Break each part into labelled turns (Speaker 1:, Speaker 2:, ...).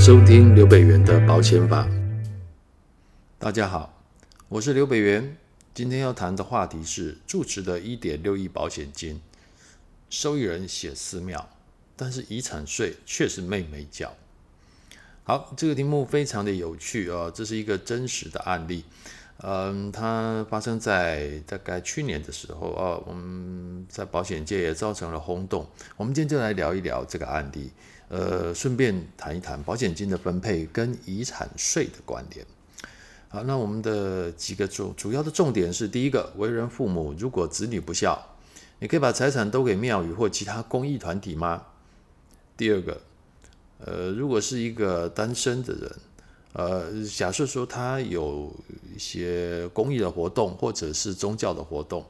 Speaker 1: 收听刘北元的保险法。大家好，我是刘北元。今天要谈的话题是住持的一点六亿保险金，受益人写寺庙，但是遗产税却是妹妹缴。好，这个题目非常的有趣啊、这是一个真实的案例。嗯，它发生在大概去年的时候啊，我们在保险界也造成了轰动。我们今天就来聊一聊这个案例，呃，顺便谈一谈保险金的分配跟遗产税的关联。好，那我们的几个主主要的重点是：第一个，为人父母如果子女不孝，你可以把财产都给庙宇或其他公益团体吗？第二个，呃，如果是一个单身的人。呃，假设说他有一些公益的活动或者是宗教的活动，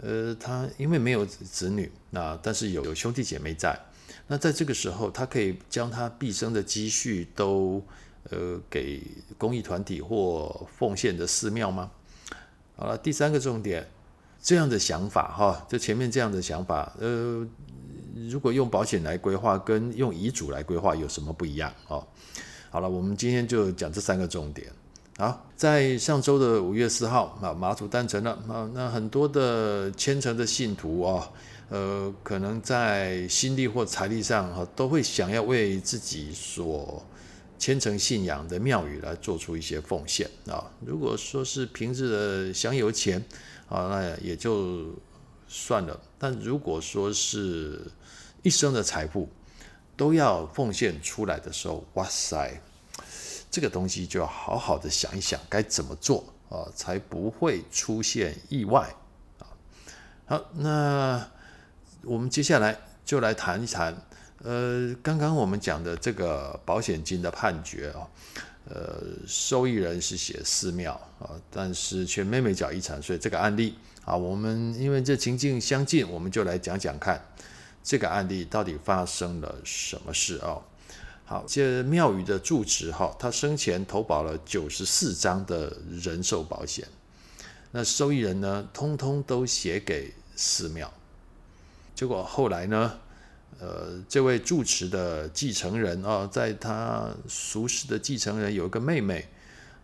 Speaker 1: 呃，他因为没有子女，那但是有有兄弟姐妹在，那在这个时候，他可以将他毕生的积蓄都呃给公益团体或奉献的寺庙吗？好了，第三个重点，这样的想法哈，就前面这样的想法，呃，如果用保险来规划跟用遗嘱来规划有什么不一样啊？好了，我们今天就讲这三个重点。好，在上周的五月四号，啊，马祖诞辰了，啊，那很多的虔诚的信徒啊，呃，可能在心力或财力上，哈，都会想要为自己所虔诚信仰的庙宇来做出一些奉献啊。如果说是平日的香油钱，啊，那也就算了。但如果说是一生的财富，都要奉献出来的时候，哇塞，这个东西就要好好的想一想该怎么做啊，才不会出现意外啊。好，那我们接下来就来谈一谈，呃，刚刚我们讲的这个保险金的判决啊，呃，受益人是写寺庙啊，但是却妹妹缴遗产税这个案例啊，我们因为这情境相近，我们就来讲讲看。这个案例到底发生了什么事哦？好，这庙宇的住持哈，他生前投保了九十四张的人寿保险，那受益人呢，通通都写给寺庙。结果后来呢，呃，这位住持的继承人啊，在他熟识的继承人有一个妹妹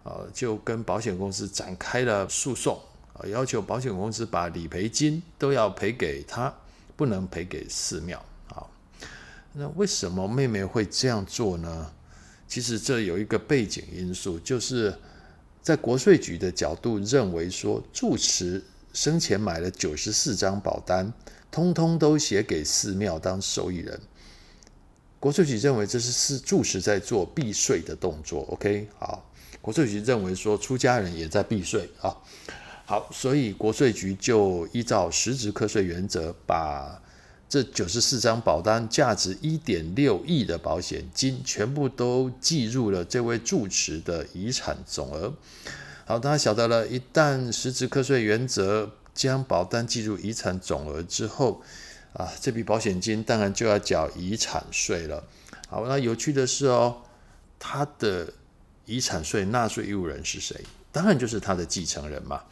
Speaker 1: 啊，就跟保险公司展开了诉讼啊，要求保险公司把理赔金都要赔给他。不能赔给寺庙？那为什么妹妹会这样做呢？其实这有一个背景因素，就是在国税局的角度认为说，住持生前买了九十四张保单，通通都写给寺庙当受益人。国税局认为这是是住持在做避税的动作。OK，好，国税局认为说出家人也在避税啊。好，所以国税局就依照实质课税原则，把这九十四张保单价值一点六亿的保险金全部都计入了这位住持的遗产总额。好，大家晓得了，一旦实质课税原则将保单计入遗产总额之后，啊，这笔保险金当然就要缴遗产税了。好，那有趣的是哦，他的遗产税纳税义务人是谁？当然就是他的继承人嘛。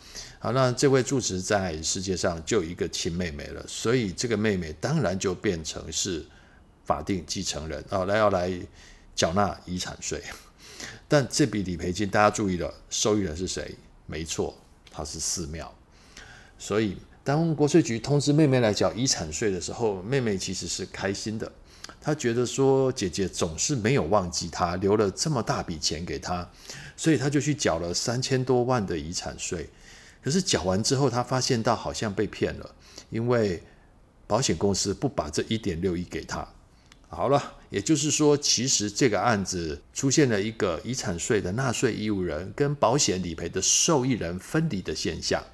Speaker 1: 好，那这位住持在世界上就一个亲妹妹了，所以这个妹妹当然就变成是法定继承人啊，来要来缴纳遗产税。但这笔理赔金大家注意了，受益人是谁？没错，他是寺庙。所以当国税局通知妹妹来缴遗产税的时候，妹妹其实是开心的。她觉得说姐姐总是没有忘记她，留了这么大笔钱给她，所以她就去缴了三千多万的遗产税。可是缴完之后，他发现到好像被骗了，因为保险公司不把这一点六亿给他。好了，也就是说，其实这个案子出现了一个遗产税的纳税义务人跟保险理赔的受益人分离的现象。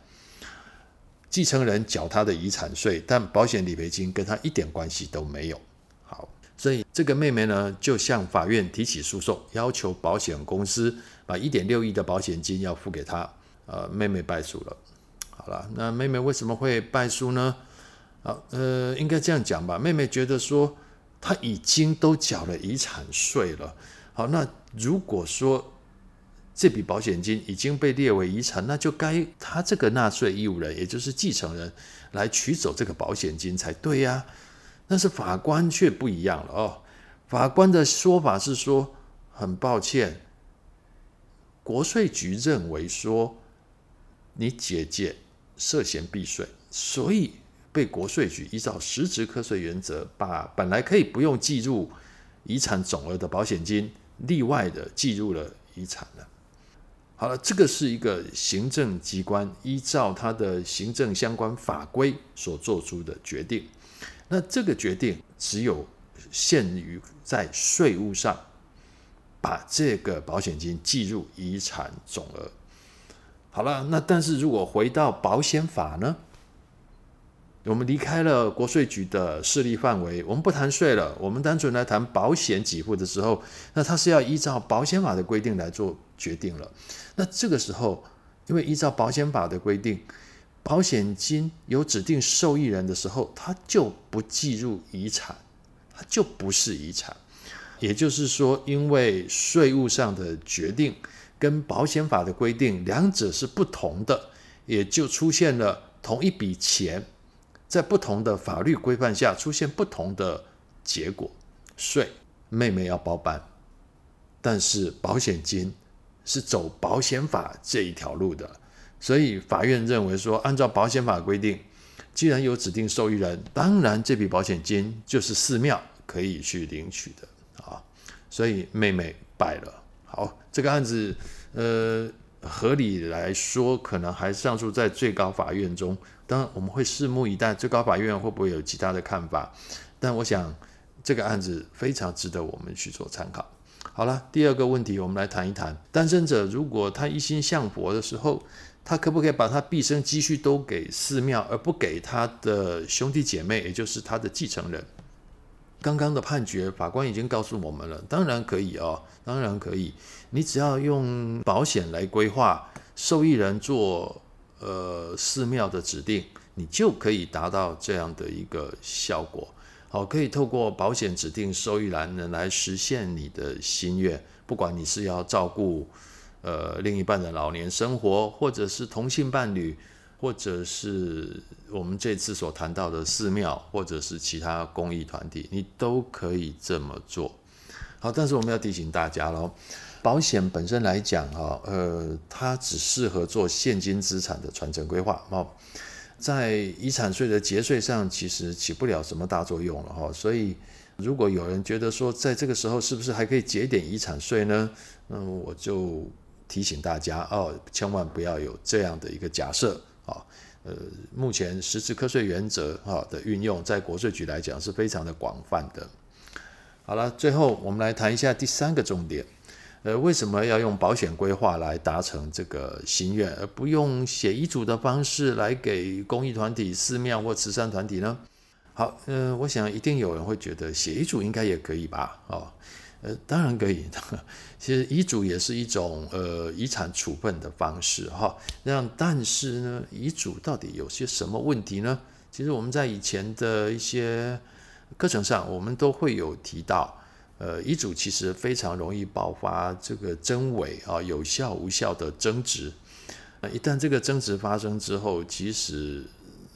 Speaker 1: 继承人缴他的遗产税，但保险理赔金跟他一点关系都没有。好。所以这个妹妹呢，就向法院提起诉讼，要求保险公司把一点六亿的保险金要付给她。呃，妹妹败诉了。好了，那妹妹为什么会败诉呢？好，呃，应该这样讲吧。妹妹觉得说，她已经都缴了遗产税了。好，那如果说这笔保险金已经被列为遗产，那就该她这个纳税义务人，也就是继承人来取走这个保险金才对呀。但是法官却不一样了哦，法官的说法是说，很抱歉，国税局认为说你姐姐涉嫌避税，所以被国税局依照实质课税原则，把本来可以不用计入遗产总额的保险金，例外的计入了遗产了。好了，这个是一个行政机关依照他的行政相关法规所做出的决定。那这个决定只有限于在税务上把这个保险金计入遗产总额。好了，那但是如果回到保险法呢？我们离开了国税局的势力范围，我们不谈税了，我们单纯来谈保险给付的时候，那它是要依照保险法的规定来做决定了。那这个时候，因为依照保险法的规定，保险金有指定受益人的时候，它就不计入遗产，它就不是遗产。也就是说，因为税务上的决定跟保险法的规定两者是不同的，也就出现了同一笔钱。在不同的法律规范下出现不同的结果，税妹妹要包办，但是保险金是走保险法这一条路的，所以法院认为说，按照保险法规定，既然有指定受益人，当然这笔保险金就是寺庙可以去领取的啊，所以妹妹败了。好，这个案子，呃。合理来说，可能还上诉在最高法院中。当然，我们会拭目以待，最高法院会不会有其他的看法？但我想，这个案子非常值得我们去做参考。好了，第二个问题，我们来谈一谈：单身者如果他一心向佛的时候，他可不可以把他毕生积蓄都给寺庙，而不给他的兄弟姐妹，也就是他的继承人？刚刚的判决，法官已经告诉我们了，当然可以哦，当然可以。你只要用保险来规划，受益人做呃寺庙的指定，你就可以达到这样的一个效果。好，可以透过保险指定受益人来实现你的心愿。不管你是要照顾呃另一半的老年生活，或者是同性伴侣。或者是我们这次所谈到的寺庙，或者是其他公益团体，你都可以这么做。好，但是我们要提醒大家喽，保险本身来讲，哈，呃，它只适合做现金资产的传承规划，哦，在遗产税的节税上，其实起不了什么大作用了，哈。所以，如果有人觉得说，在这个时候是不是还可以节点遗产税呢？那我就提醒大家哦，千万不要有这样的一个假设。啊，呃，目前实质课税原则哈的运用，在国税局来讲是非常的广泛的。好了，最后我们来谈一下第三个重点，呃，为什么要用保险规划来达成这个心愿，而不用写遗嘱的方式来给公益团体、寺庙或慈善团体呢？好，呃，我想一定有人会觉得写遗嘱应该也可以吧？哦。呃，当然可以。其实遗嘱也是一种呃遗产处分的方式哈。那但是呢，遗嘱到底有些什么问题呢？其实我们在以前的一些课程上，我们都会有提到，呃，遗嘱其实非常容易爆发这个真伪啊，有效无效的争执。那一旦这个争执发生之后，其实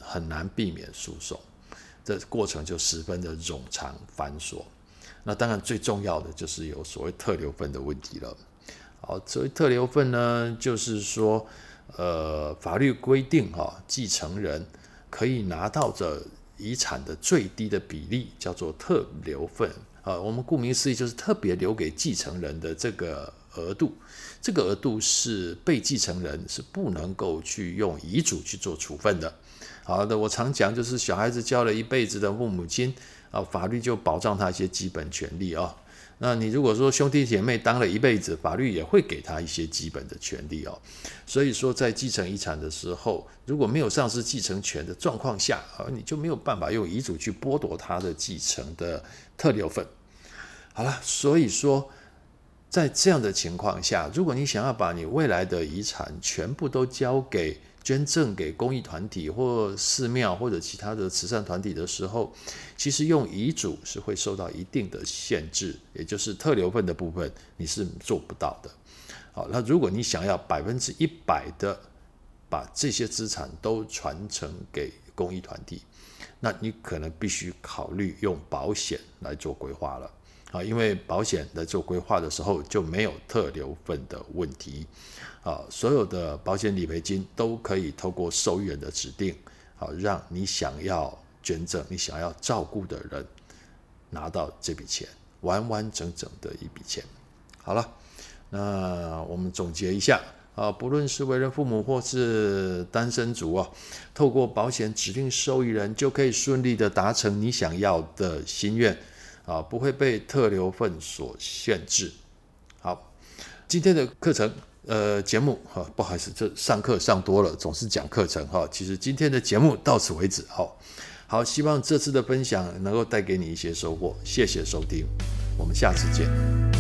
Speaker 1: 很难避免诉讼，这过程就十分的冗长繁琐。那当然，最重要的就是有所谓特留份的问题了。好，所谓特留份呢，就是说，呃，法律规定哈、哦，继承人可以拿到的遗产的最低的比例叫做特留份。啊，我们顾名思义就是特别留给继承人的这个额度。这个额度是被继承人是不能够去用遗嘱去做处分的。好的，我常讲就是小孩子交了一辈子的父母亲。啊，法律就保障他一些基本权利啊。那你如果说兄弟姐妹当了一辈子，法律也会给他一些基本的权利哦。所以说，在继承遗产的时候，如果没有丧失继承权的状况下，啊，你就没有办法用遗嘱去剥夺他的继承的特留份。好了，所以说，在这样的情况下，如果你想要把你未来的遗产全部都交给捐赠给公益团体或寺庙或者其他的慈善团体的时候，其实用遗嘱是会受到一定的限制，也就是特留份的部分你是做不到的。好，那如果你想要百分之一百的把这些资产都传承给公益团体，那你可能必须考虑用保险来做规划了。啊，因为保险在做规划的时候就没有特留份的问题啊，所有的保险理赔金都可以透过受益人的指定，好，让你想要捐赠、你想要照顾的人拿到这笔钱，完完整整的一笔钱。好了，那我们总结一下啊，不论是为人父母或是单身族啊，透过保险指定受益人就可以顺利的达成你想要的心愿。啊，不会被特留份所限制。好，今天的课程，呃，节目哈，不好意思，这上课上多了，总是讲课程哈。其实今天的节目到此为止。好，好，希望这次的分享能够带给你一些收获。谢谢收听，我们下次见。